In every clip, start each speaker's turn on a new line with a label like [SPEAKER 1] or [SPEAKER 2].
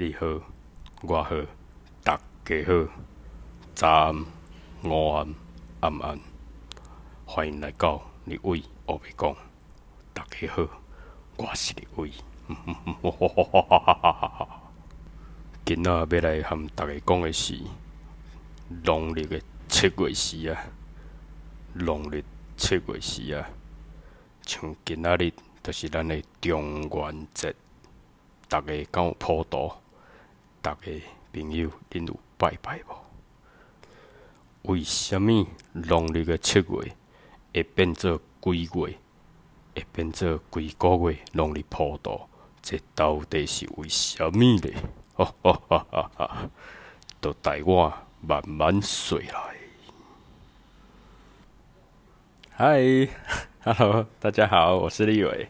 [SPEAKER 1] 你好，我好，大家好，早安、午安、晚安，欢迎来到立伟黑白讲。大家好，我是立伟。今仔要来和大家讲的？是农历的？七月时啊，农历七月时啊，像今仔日就是咱的？中元节，大家敢有普渡？大家朋友，恁有拜拜无？为虾米农历的七月会变做几月？会变做几个月？农历普渡，这到底是为虾米呢？哈哈哈哈！都带我慢慢说来。嗨，Hello，大家好，我是立伟。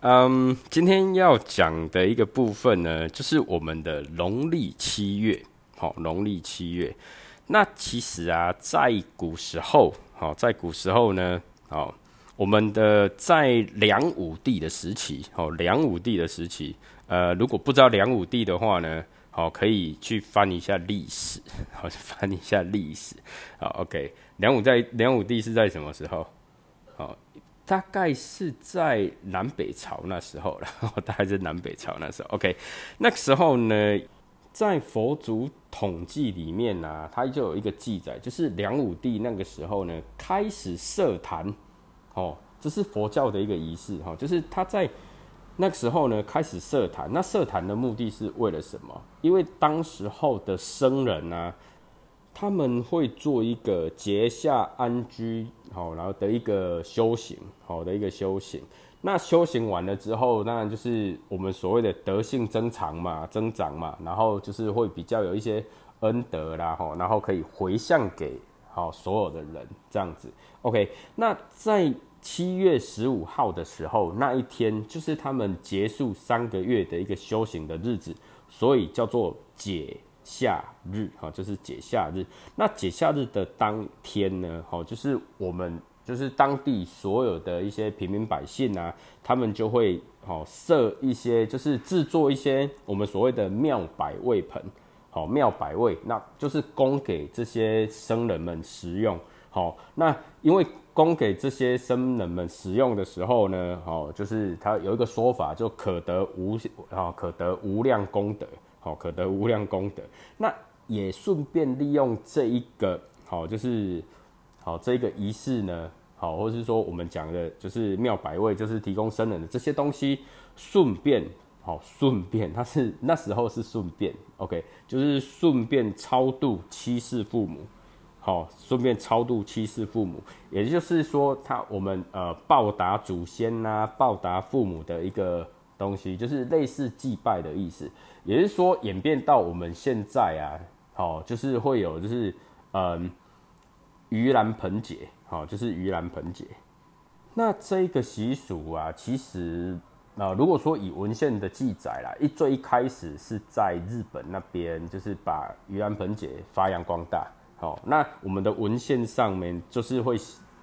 [SPEAKER 1] 嗯，今天要讲的一个部分呢，就是我们的农历七月。好，农历七月。那其实啊，在古时候，好，在古时候呢，好，我们的在梁武帝的时期，好，梁武帝的时期，呃，如果不知道梁武帝的话呢，好，可以去翻一下历史，好，翻一下历史。好，OK，梁武在梁武帝是在什么时候？大概是在南北朝那时候了，大概是南北朝那时候。OK，那个时候呢，在佛祖统计里面呢，它就有一个记载，就是梁武帝那个时候呢，开始设坛，哦，这是佛教的一个仪式，哈，就是他在那个时候呢，开始设坛。那设坛的目的是为了什么？因为当时候的僧人呢。他们会做一个结下安居，好，然后的一个修行，好的一个修行。那修行完了之后，当然就是我们所谓的德性增长嘛，增长嘛，然后就是会比较有一些恩德啦，哈，然后可以回向给好所有的人这样子。OK，那在七月十五号的时候，那一天就是他们结束三个月的一个修行的日子，所以叫做解。夏日，哈，就是解夏日。那解夏日的当天呢，哈，就是我们就是当地所有的一些平民百姓啊，他们就会好设一些，就是制作一些我们所谓的庙百味盆，好庙百味，那就是供给这些僧人们食用。好，那因为供给这些僧人们食用的时候呢，好，就是他有一个说法，就可得无啊，可得无量功德。好，可得无量功德。那也顺便利用这一个好，就是好这个仪式呢，好，或是说我们讲的，就是妙百味，就是提供僧人的这些东西，顺便好，顺便他是那时候是顺便，OK，就是顺便超度七世父母，好，顺便超度七世父母，也就是说，他我们呃报答祖先呐，报答父母的一个东西，就是类似祭拜的意思。也是说，演变到我们现在啊，好，就是会有，就是嗯，盂兰盆节，好，就是盂兰盆节。那这个习俗啊，其实啊，如果说以文献的记载啦，一最一开始是在日本那边，就是把盂兰盆节发扬光大。好，那我们的文献上面就是会，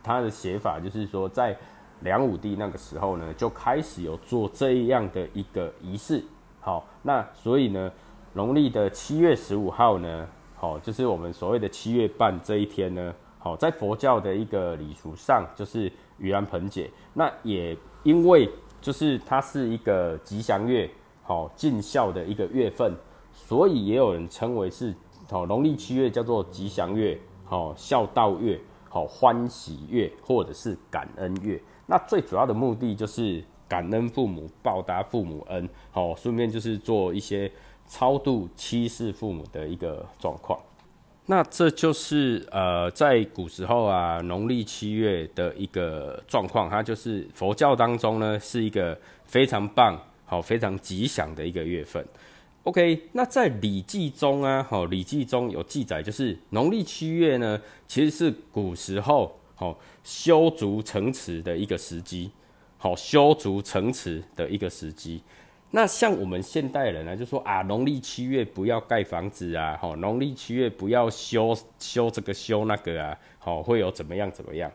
[SPEAKER 1] 它的写法就是说，在梁武帝那个时候呢，就开始有做这样的一个仪式。好，那所以呢，农历的七月十五号呢，好，就是我们所谓的七月半这一天呢，好，在佛教的一个礼俗上，就是盂兰盆节。那也因为就是它是一个吉祥月，好，尽孝的一个月份，所以也有人称为是好农历七月叫做吉祥月，好孝道月，好欢喜月，或者是感恩月。那最主要的目的就是。感恩父母，报答父母恩，好，顺便就是做一些超度七世父母的一个状况。那这就是呃，在古时候啊，农历七月的一个状况，它就是佛教当中呢是一个非常棒、好非常吉祥的一个月份。OK，那在《礼记》中啊，好，《礼记》中有记载，就是农历七月呢，其实是古时候好修筑城池的一个时机。好修筑城池的一个时机，那像我们现代人呢，就说啊，农历七月不要盖房子啊，好，农历七月不要修修这个修那个啊，好，会有怎么样怎么样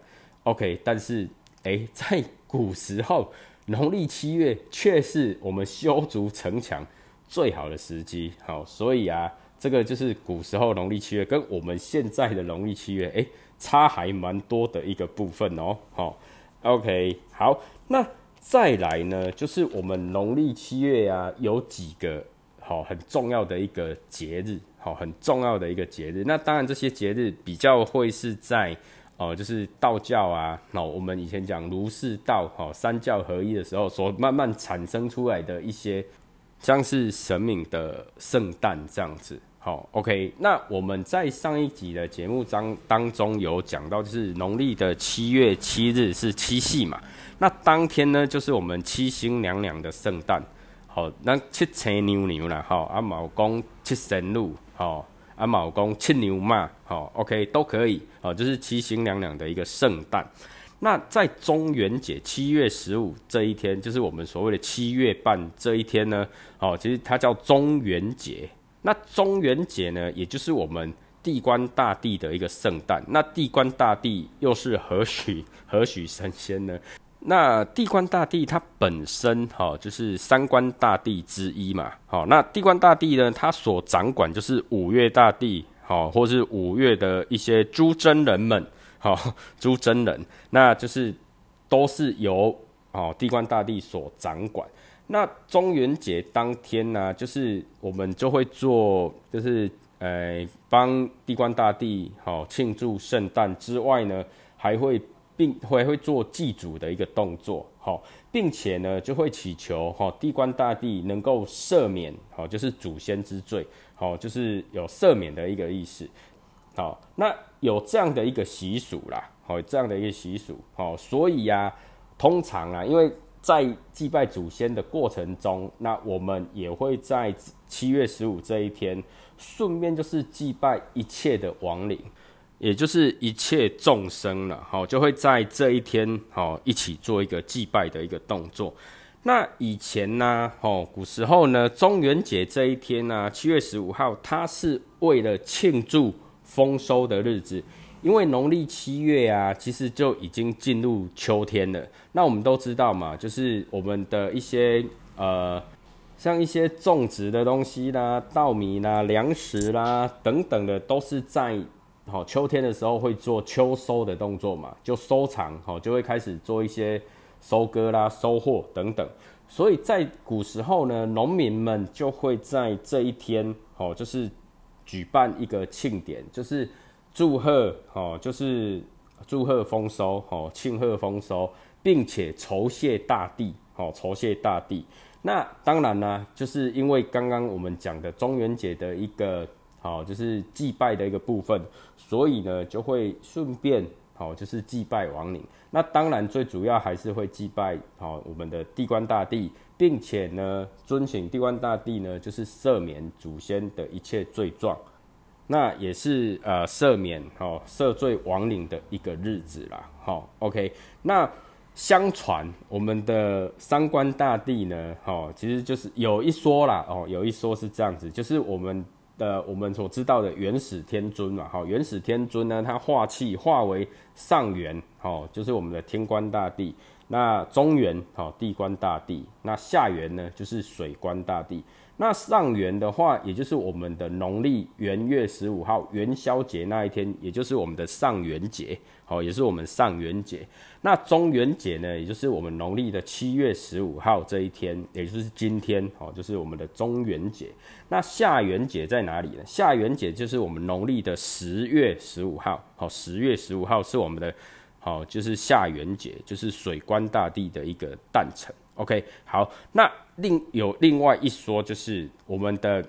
[SPEAKER 1] ？OK，但是哎，在古时候，农历七月却是我们修筑城墙最好的时机。好，所以啊，这个就是古时候农历七月跟我们现在的农历七月，诶，差还蛮多的一个部分哦。好，OK，好，那再来呢，就是我们农历七月啊，有几个好很重要的一个节日，好很重要的一个节日。那当然这些节日比较会是在。哦，就是道教啊，那我们以前讲儒释道，哈，三教合一的时候，所慢慢产生出来的一些，像是神明的圣诞这样子，好，OK。那我们在上一集的节目当当中有讲到，就是农历的七月七日是七夕嘛，那当天呢，就是我们七星娘娘的圣诞，好，那七青牛牛啦，哈，阿毛公七神鹿，好。阿毛公七牛嘛，好，OK，都可以，哦，就是七星娘娘的一个圣诞。那在中元节七月十五这一天，就是我们所谓的七月半这一天呢，哦，其实它叫中元节。那中元节呢，也就是我们地官大帝的一个圣诞。那地官大帝又是何许 何许神仙呢？那地官大帝他本身哈就是三官大帝之一嘛，好，那地官大帝呢，他所掌管就是五岳大帝，好，或是五岳的一些诸真人们，好，诸真人，那就是都是由哦地官大帝所掌管。那中元节当天呢，就是我们就会做，就是呃帮地官大帝好庆祝圣诞之外呢，还会。并会会做祭祖的一个动作，好，并且呢就会祈求哈地官大帝能够赦免，好，就是祖先之罪，好，就是有赦免的一个意思，好，那有这样的一个习俗啦，好，这样的一个习俗，好，所以呀，通常啊，因为在祭拜祖先的过程中，那我们也会在七月十五这一天，顺便就是祭拜一切的亡灵。也就是一切众生了，好，就会在这一天，好，一起做一个祭拜的一个动作。那以前呢，哦，古时候呢，中元节这一天呢，七月十五号，它是为了庆祝丰收的日子，因为农历七月啊，其实就已经进入秋天了。那我们都知道嘛，就是我们的一些呃，像一些种植的东西啦，稻米啦、粮食啦等等的，都是在。好，秋天的时候会做秋收的动作嘛，就收藏，好，就会开始做一些收割啦、收获等等。所以在古时候呢，农民们就会在这一天，好，就是举办一个庆典，就是祝贺，哦，就是祝贺丰收，好，庆贺丰收，并且酬谢大地，好，酬谢大地。那当然呢，就是因为刚刚我们讲的中元节的一个。好，就是祭拜的一个部分，所以呢，就会顺便好，就是祭拜亡灵。那当然，最主要还是会祭拜好我们的地官大帝，并且呢，遵请地官大帝呢，就是赦免祖先的一切罪状。那也是呃，赦免哦赦罪亡灵的一个日子啦。好，OK。那相传我们的三官大帝呢，好，其实就是有一说啦，哦，有一说是这样子，就是我们。的我们所知道的元始天尊嘛，好，元始天尊呢，他化气化为上元，哦，就是我们的天官大帝。那中元，好，地官大帝。那下元呢，就是水官大帝。那上元的话，也就是我们的农历元月十五号元宵节那一天，也就是我们的上元节，好，也是我们上元节。那中元节呢，也就是我们农历的七月十五号这一天，也就是今天，好，就是我们的中元节。那下元节在哪里呢？下元节就是我们农历的十月十五号，好，十月十五号是我们的，好，就是下元节，就是水官大帝的一个诞辰。OK，好，那另有另外一说，就是我们的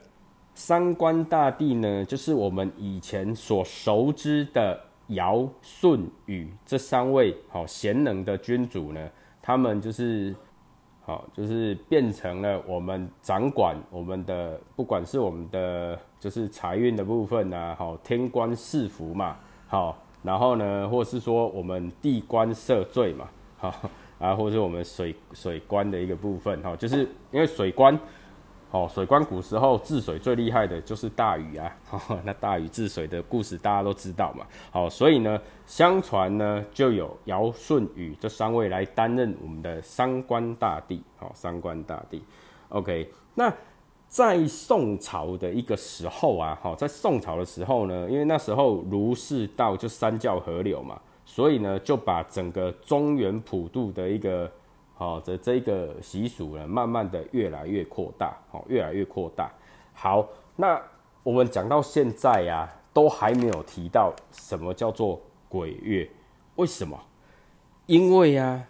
[SPEAKER 1] 三官大帝呢，就是我们以前所熟知的尧、舜、禹这三位好贤能的君主呢，他们就是好，就是变成了我们掌管我们的，不管是我们的就是财运的部分啊，好天官赐福嘛，好，然后呢，或是说我们地官赦罪嘛，好。啊，或者是我们水水官的一个部分，哈，就是因为水官，哦，水官古时候治水最厉害的就是大禹啊，那大禹治水的故事大家都知道嘛，好，所以呢，相传呢就有尧舜禹这三位来担任我们的三官大帝，好，三官大帝，OK，那在宋朝的一个时候啊，哈，在宋朝的时候呢，因为那时候儒释道就三教合流嘛，所以呢，就把整个中原普渡的一个好的这个习俗呢，慢慢的越来越扩大，好，越来越扩大。好，那我们讲到现在呀，都还没有提到什么叫做鬼月，为什么？因为呀。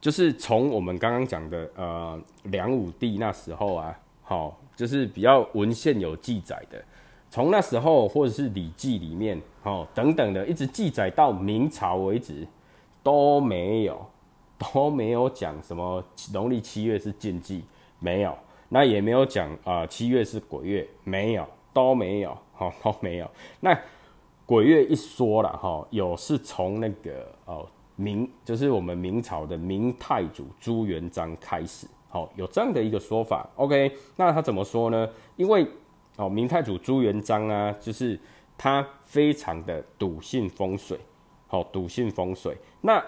[SPEAKER 1] 就是从我们刚刚讲的，呃，梁武帝那时候啊，好，就是比较文献有记载的，从那时候或者是《礼记》里面，哦，等等的，一直记载到明朝为止，都没有，都没有讲什么农历七月是禁忌，没有，那也没有讲啊，七月是鬼月，没有，都没有，好，都没有。那鬼月一说了，哈，有是从那个哦。明就是我们明朝的明太祖朱元璋开始，好有这样的一个说法。OK，那他怎么说呢？因为哦，明太祖朱元璋啊，就是他非常的笃信风水，好笃信风水。那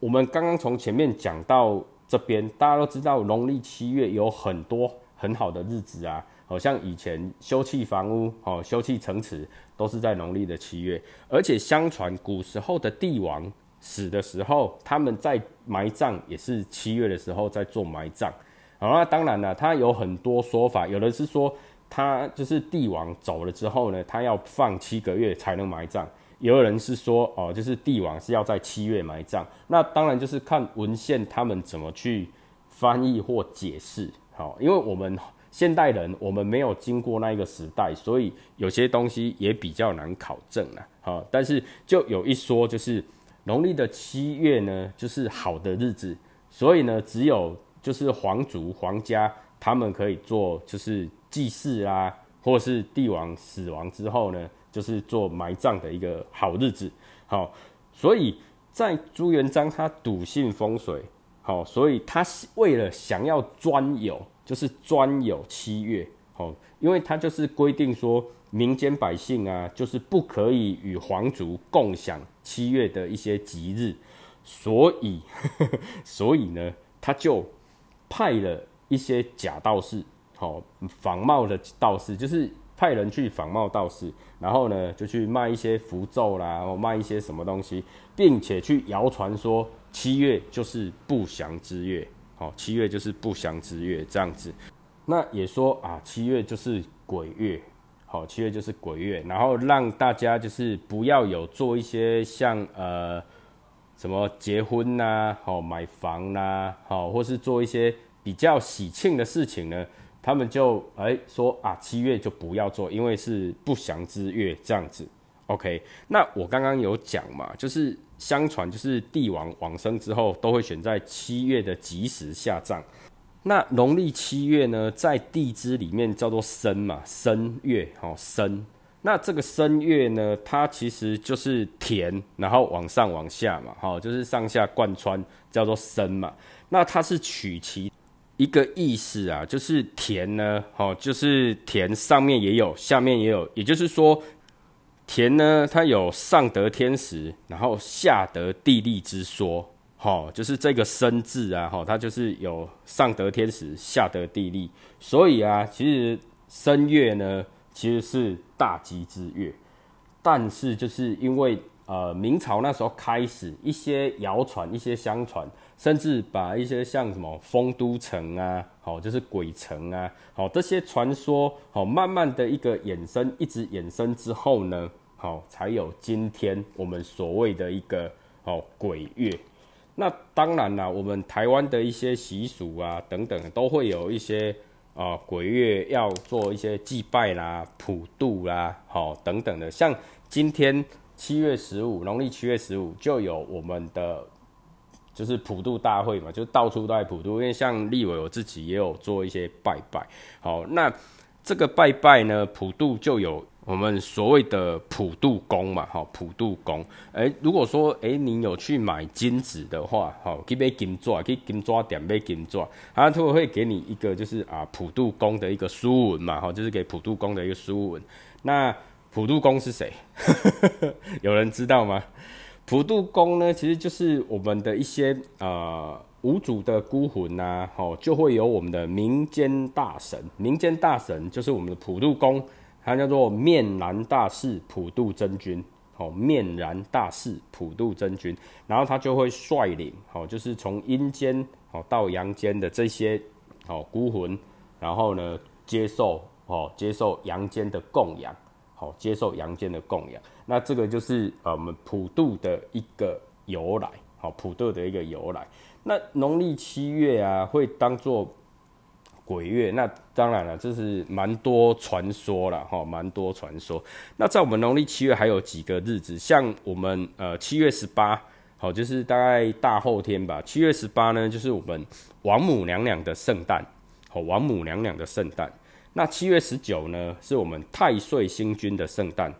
[SPEAKER 1] 我们刚刚从前面讲到这边，大家都知道农历七月有很多很好的日子啊，好像以前修葺房屋、哦修葺城池都是在农历的七月，而且相传古时候的帝王。死的时候，他们在埋葬也是七月的时候在做埋葬。好，那当然了，他有很多说法，有的是说他就是帝王走了之后呢，他要放七个月才能埋葬；，也有人是说哦，就是帝王是要在七月埋葬。那当然就是看文献他们怎么去翻译或解释。好，因为我们现代人我们没有经过那一个时代，所以有些东西也比较难考证了。好，但是就有一说就是。农历的七月呢，就是好的日子，所以呢，只有就是皇族、皇家他们可以做，就是祭祀啊，或是帝王死亡之后呢，就是做埋葬的一个好日子。好，所以在朱元璋他笃信风水，好，所以他为了想要专有，就是专有七月，好，因为他就是规定说。民间百姓啊，就是不可以与皇族共享七月的一些吉日，所以，所以呢，他就派了一些假道士，好仿冒的道士，就是派人去仿冒道士，然后呢，就去卖一些符咒啦，或卖一些什么东西，并且去谣传说七月就是不祥之月，好，七月就是不祥之月这样子，那也说啊，七月就是鬼月。好，七月就是鬼月，然后让大家就是不要有做一些像呃什么结婚呐，好买房呐，好或是做一些比较喜庆的事情呢，他们就哎说啊七月就不要做，因为是不祥之月这样子。OK，那我刚刚有讲嘛，就是相传就是帝王往生之后都会选在七月的吉时下葬。那农历七月呢，在地支里面叫做申嘛，申月，好申。那这个申月呢，它其实就是田，然后往上往下嘛，好，就是上下贯穿，叫做申嘛。那它是取其一个意思啊，就是田呢，哦，就是田上面也有，下面也有，也就是说，田呢，它有上得天时，然后下得地利之说。哦，就是这个生字啊，哈，它就是有上得天时，下得地利，所以啊，其实申月呢，其实是大吉之月，但是就是因为呃，明朝那时候开始一些谣传、一些相传，甚至把一些像什么丰都城啊，好，就是鬼城啊，好，这些传说，好，慢慢的一个衍生，一直衍生之后呢，好，才有今天我们所谓的一个哦鬼月。那当然啦，我们台湾的一些习俗啊，等等，都会有一些啊鬼月要做一些祭拜啦、普渡啦，好等等的。像今天七月十五，农历七月十五就有我们的就是普渡大会嘛，就到处都在普渡。因为像立伟我自己也有做一些拜拜。好，那这个拜拜呢，普渡就有。我们所谓的普渡宫嘛，哈，普渡宫。哎，如果说哎，你有去买金子的话，哈，去买金钻，去金钻店买金钻，他就会给你一个就是啊，普渡宫的一个书文嘛，哈，就是给普渡宫的一个书文。那普渡宫是谁？有人知道吗？普渡宫呢，其实就是我们的一些呃无主的孤魂呐，哦，就会有我们的民间大神，民间大神就是我们的普渡公，他叫做面然大士普渡真君，哦，面然大士普渡真君，然后他就会率领，哦，就是从阴间哦到阳间的这些哦孤魂，然后呢接受哦接受阳间的供养，好接受阳间的供养，那这个就是呃我们普渡的一个由来，好普渡的一个由来。那农历七月啊，会当做鬼月。那当然了，这是蛮多传说了哈，蛮多传说。那在我们农历七月还有几个日子，像我们呃七月十八，好，就是大概大后天吧。七月十八呢，就是我们王母娘娘的圣诞，好，王母娘娘的圣诞。那七月十九呢，是我们太岁星君的圣诞，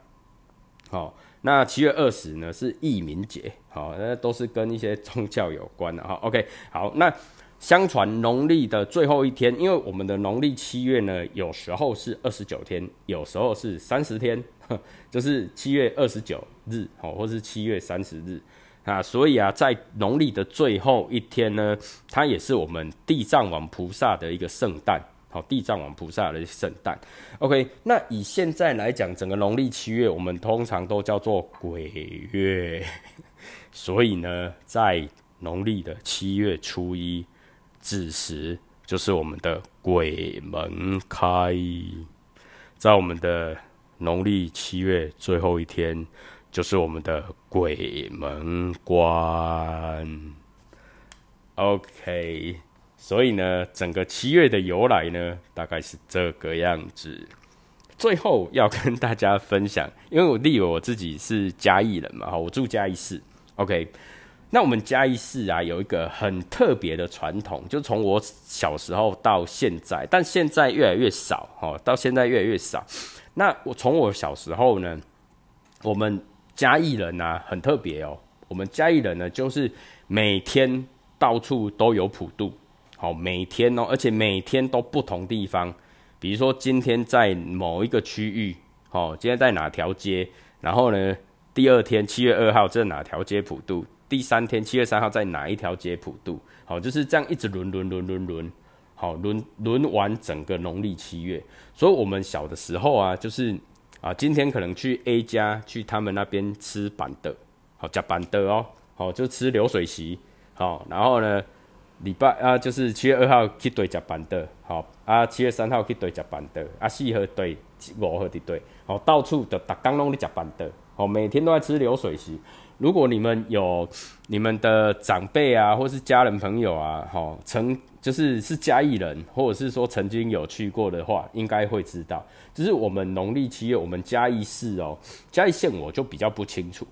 [SPEAKER 1] 好。那七月二十呢是义民节，好，那都是跟一些宗教有关的哈。OK，好，那相传农历的最后一天，因为我们的农历七月呢，有时候是二十九天，有时候是三十天，就是七月二十九日，好，或是七月三十日啊，所以啊，在农历的最后一天呢，它也是我们地藏王菩萨的一个圣诞。好，地藏王菩萨的圣诞，OK。那以现在来讲，整个农历七月，我们通常都叫做鬼月，所以呢，在农历的七月初一子时，就是我们的鬼门开；在我们的农历七月最后一天，就是我们的鬼门关。OK。所以呢，整个七月的由来呢，大概是这个样子。最后要跟大家分享，因为我例如我自己是嘉义人嘛，哈，我住嘉义市。OK，那我们嘉义市啊，有一个很特别的传统，就从我小时候到现在，但现在越来越少，哈，到现在越来越少。那我从我小时候呢，我们嘉义人呢，很特别哦，我们嘉义人呢，就是每天到处都有普渡。好，每天哦，而且每天都不同地方。比如说，今天在某一个区域，好，今天在哪条街？然后呢，第二天七月二号在哪条街普渡？第三天七月三号在哪一条街普渡？好，就是这样一直轮轮轮轮轮，好轮轮完整个农历七月。所以，我们小的时候啊，就是啊，今天可能去 A 家去他们那边吃板的，好加板的哦，好就吃流水席，好，然后呢。礼拜啊，就是七月二号去对食板的，好啊，七月三号去对食板的，啊四号对五号的对，好到处的打刚拢的食板的，好每天都在吃流水席。如果你们有你们的长辈啊，或是家人朋友啊，好曾就是是嘉义人，或者是说曾经有去过的话，应该会知道，就是我们农历七月，我们嘉义市哦，嘉义县我就比较不清楚，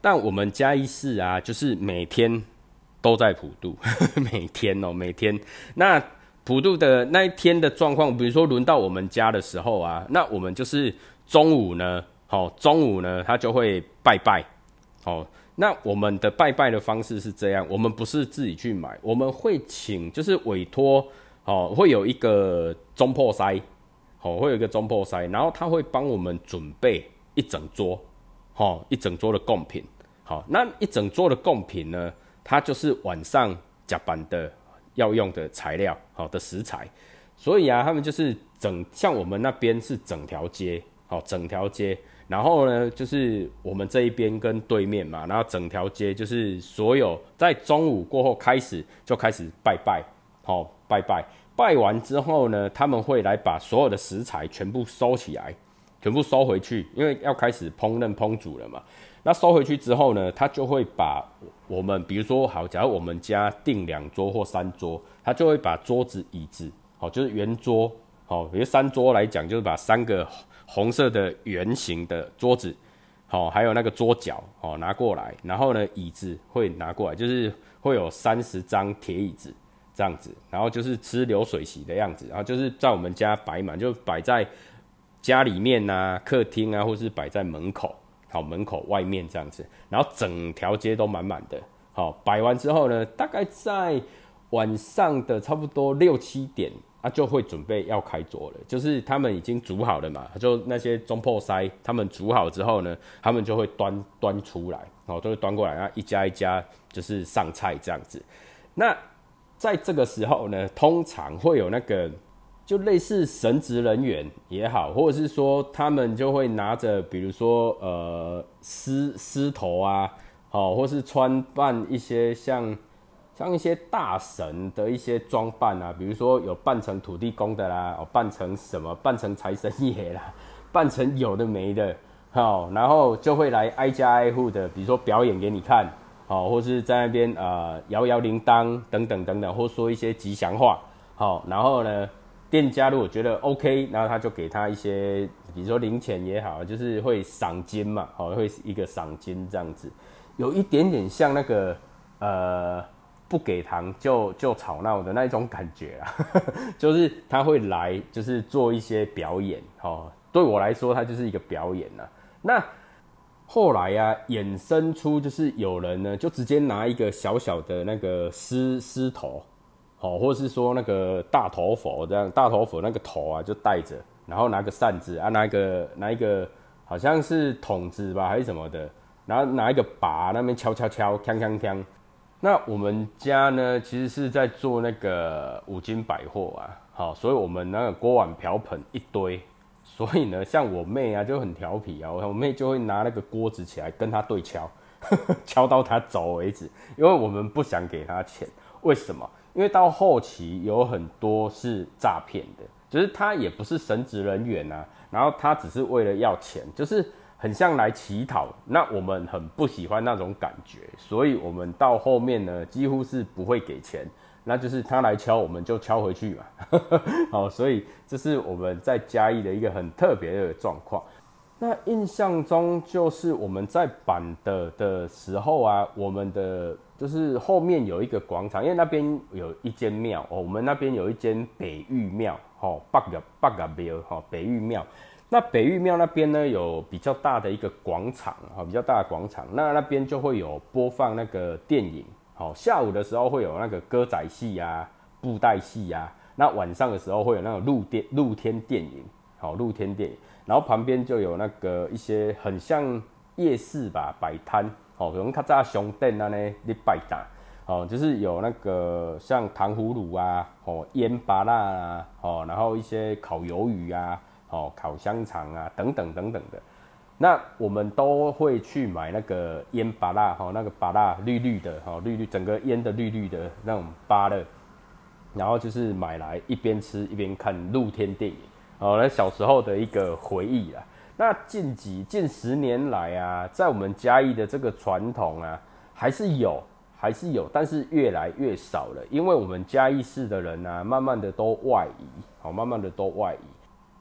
[SPEAKER 1] 但我们嘉义市啊，就是每天。都在普渡，每天哦，每天。那普渡的那一天的状况，比如说轮到我们家的时候啊，那我们就是中午呢，好，中午呢，他就会拜拜，好。那我们的拜拜的方式是这样，我们不是自己去买，我们会请，就是委托，哦，会有一个中破塞，好，会有一个中破塞，然后他会帮我们准备一整桌，好，一整桌的贡品，好，那一整桌的贡品呢？它就是晚上加班的要用的材料，好的食材，所以啊，他们就是整像我们那边是整条街，好整条街，然后呢，就是我们这一边跟对面嘛，然后整条街就是所有在中午过后开始就开始拜拜，好拜拜，拜完之后呢，他们会来把所有的食材全部收起来，全部收回去，因为要开始烹饪烹煮了嘛。那收回去之后呢，他就会把我们，比如说好，假如我们家订两桌或三桌，他就会把桌子、椅子，好，就是圆桌，好，比如三桌来讲，就是把三个红色的圆形的桌子，好，还有那个桌角，好，拿过来，然后呢，椅子会拿过来，就是会有三十张铁椅子这样子，然后就是吃流水席的样子，然后就是在我们家摆满，就摆在家里面呐、客厅啊，或是摆在门口。好，门口外面这样子，然后整条街都满满的。好，摆完之后呢，大概在晚上的差不多六七点啊，就会准备要开桌了。就是他们已经煮好了嘛，就那些中破塞，他们煮好之后呢，他们就会端端出来，哦，都会端过来，然后一家一家就是上菜这样子。那在这个时候呢，通常会有那个就类似神职人员也好，或者是说他们就会拿着，比如说呃狮狮头啊，好，或是穿扮一些像像一些大神的一些装扮啊，比如说有扮成土地公的啦，哦，扮成什么，扮成财神爷啦，扮成有的没的，好，然后就会来挨家挨户的，比如说表演给你看。好，或是在那边呃摇摇铃铛等等等等，或说一些吉祥话。好，然后呢，店家如果觉得 OK，然后他就给他一些，比如说零钱也好，就是会赏金嘛，好，会一个赏金这样子，有一点点像那个呃不给糖就就吵闹的那一种感觉啊，就是他会来，就是做一些表演。哦，对我来说，它就是一个表演呐。那后来啊，衍生出就是有人呢，就直接拿一个小小的那个狮狮头，好，或者是说那个大头佛这样，大头佛那个头啊就戴着，然后拿个扇子啊，拿一个拿一个好像是筒子吧还是什么的，然后拿一个把那边敲敲敲，锵锵锵。那我们家呢，其实是在做那个五金百货啊，好，所以我们那个锅碗瓢盆一堆。所以呢，像我妹啊就很调皮啊，我妹就会拿那个锅子起来跟她对敲，敲到她走为止。因为我们不想给她钱，为什么？因为到后期有很多是诈骗的，就是他也不是神职人员啊，然后他只是为了要钱，就是很像来乞讨。那我们很不喜欢那种感觉，所以我们到后面呢，几乎是不会给钱。那就是他来敲，我们就敲回去嘛。好，所以这是我们在嘉义的一个很特别的状况。那印象中就是我们在板的的时候啊，我们的就是后面有一个广场，因为那边有一间庙哦，我们那边有一间北玉庙，哦，八个八个庙，哈，北玉庙。那北玉庙那边呢，有比较大的一个广场，哈，比较大的广场，那那边就会有播放那个电影。好，下午的时候会有那个歌仔戏呀、布袋戏呀，那晚上的时候会有那种露电露天电影，好，露天电影，然后旁边就有那个一些很像夜市吧，摆摊，哦，可能较早熊店那呢，你摆摊，哦，就是有那个像糖葫芦啊，哦，腌巴辣啊，哦，然后一些烤鱿鱼啊，哦，烤香肠啊，等等等等的。那我们都会去买那个烟巴辣哈，那个巴辣绿绿的哈，绿绿整个烟的绿绿的那种巴的，然后就是买来一边吃一边看露天电影，哦，那小时候的一个回忆啦。那近几近十年来啊，在我们嘉义的这个传统啊，还是有，还是有，但是越来越少了，因为我们嘉义市的人啊，慢慢的都外移，好，慢慢的都外移。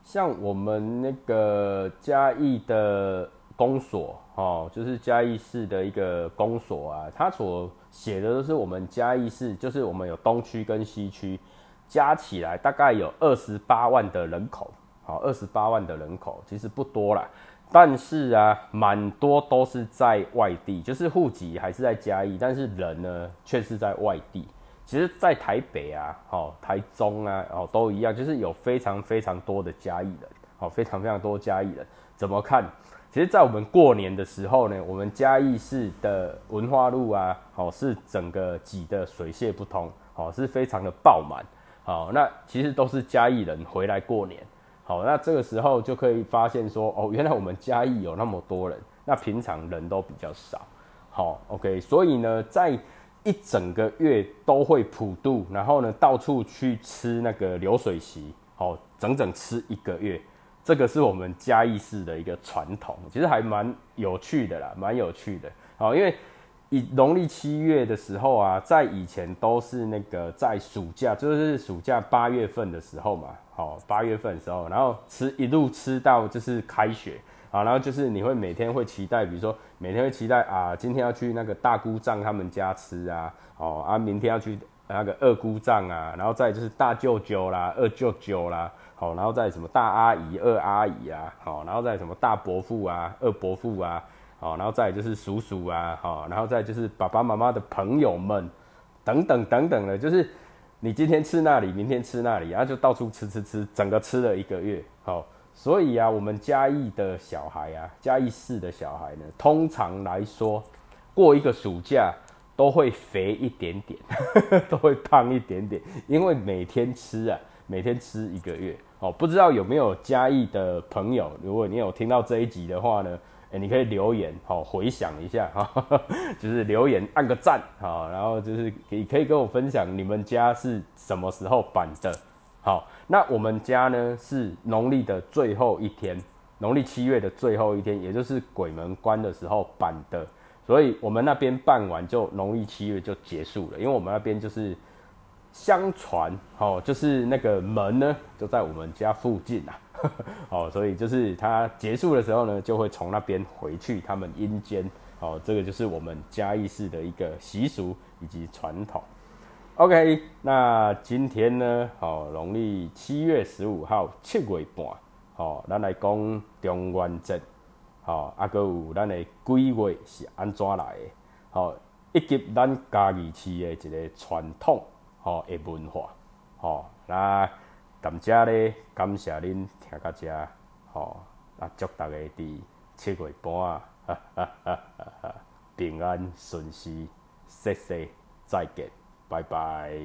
[SPEAKER 1] 像我们那个嘉义的公所，哦，就是嘉义市的一个公所啊，它所写的都是我们嘉义市，就是我们有东区跟西区，加起来大概有二十八万的人口，好，二十八万的人口其实不多啦，但是啊，蛮多都是在外地，就是户籍还是在嘉义，但是人呢却是在外地。其实，在台北啊，好，台中啊，哦，都一样，就是有非常非常多的嘉义人，好，非常非常多嘉义人。怎么看？其实，在我们过年的时候呢，我们嘉义市的文化路啊，好，是整个挤得水泄不通，好，是非常的爆满。好，那其实都是嘉义人回来过年。好，那这个时候就可以发现说，哦，原来我们嘉义有那么多人，那平常人都比较少。好，OK，所以呢，在一整个月都会普渡，然后呢，到处去吃那个流水席，哦，整整吃一个月，这个是我们嘉义市的一个传统，其实还蛮有趣的啦，蛮有趣的。哦，因为以农历七月的时候啊，在以前都是那个在暑假，就是暑假八月份的时候嘛，好，八月份的时候，然后吃一路吃到就是开学。啊，然后就是你会每天会期待，比如说每天会期待啊，今天要去那个大姑丈他们家吃啊，哦啊，明天要去那个二姑丈啊，然后再就是大舅舅啦、二舅舅啦，好，然后再什么大阿姨、二阿姨啊，好，然后再什么大伯父啊、二伯父啊，好，然后再就是叔叔啊，好，然后再就是爸爸妈妈的朋友们等等等等的，就是你今天吃那里，明天吃那里，然后就到处吃吃吃，整个吃了一个月，好。所以啊，我们嘉义的小孩啊，嘉义市的小孩呢，通常来说，过一个暑假都会肥一点点，都会胖一点点，因为每天吃啊，每天吃一个月。哦，不知道有没有嘉义的朋友，如果你有听到这一集的话呢，哎，你可以留言，好回想一下哈，就是留言按个赞，好，然后就是你可以跟我分享你们家是什么时候办的。好，那我们家呢是农历的最后一天，农历七月的最后一天，也就是鬼门关的时候办的。所以我们那边办完就农历七月就结束了，因为我们那边就是相传，哦，就是那个门呢就在我们家附近啊，哦，所以就是它结束的时候呢，就会从那边回去他们阴间，哦，这个就是我们嘉义市的一个习俗以及传统。OK，那今天呢，哦，农历七月十五号七月半，哦，咱来讲中元节。吼，啊，搁有咱的鬼月是安怎来的？吼，以及咱嘉义市的一个传统吼诶文化，吼，那感谢咧，感谢恁听到遮，吼，啊，祝大家伫七月半啊，哈哈哈哈平安顺遂，谢谢，再见，拜拜。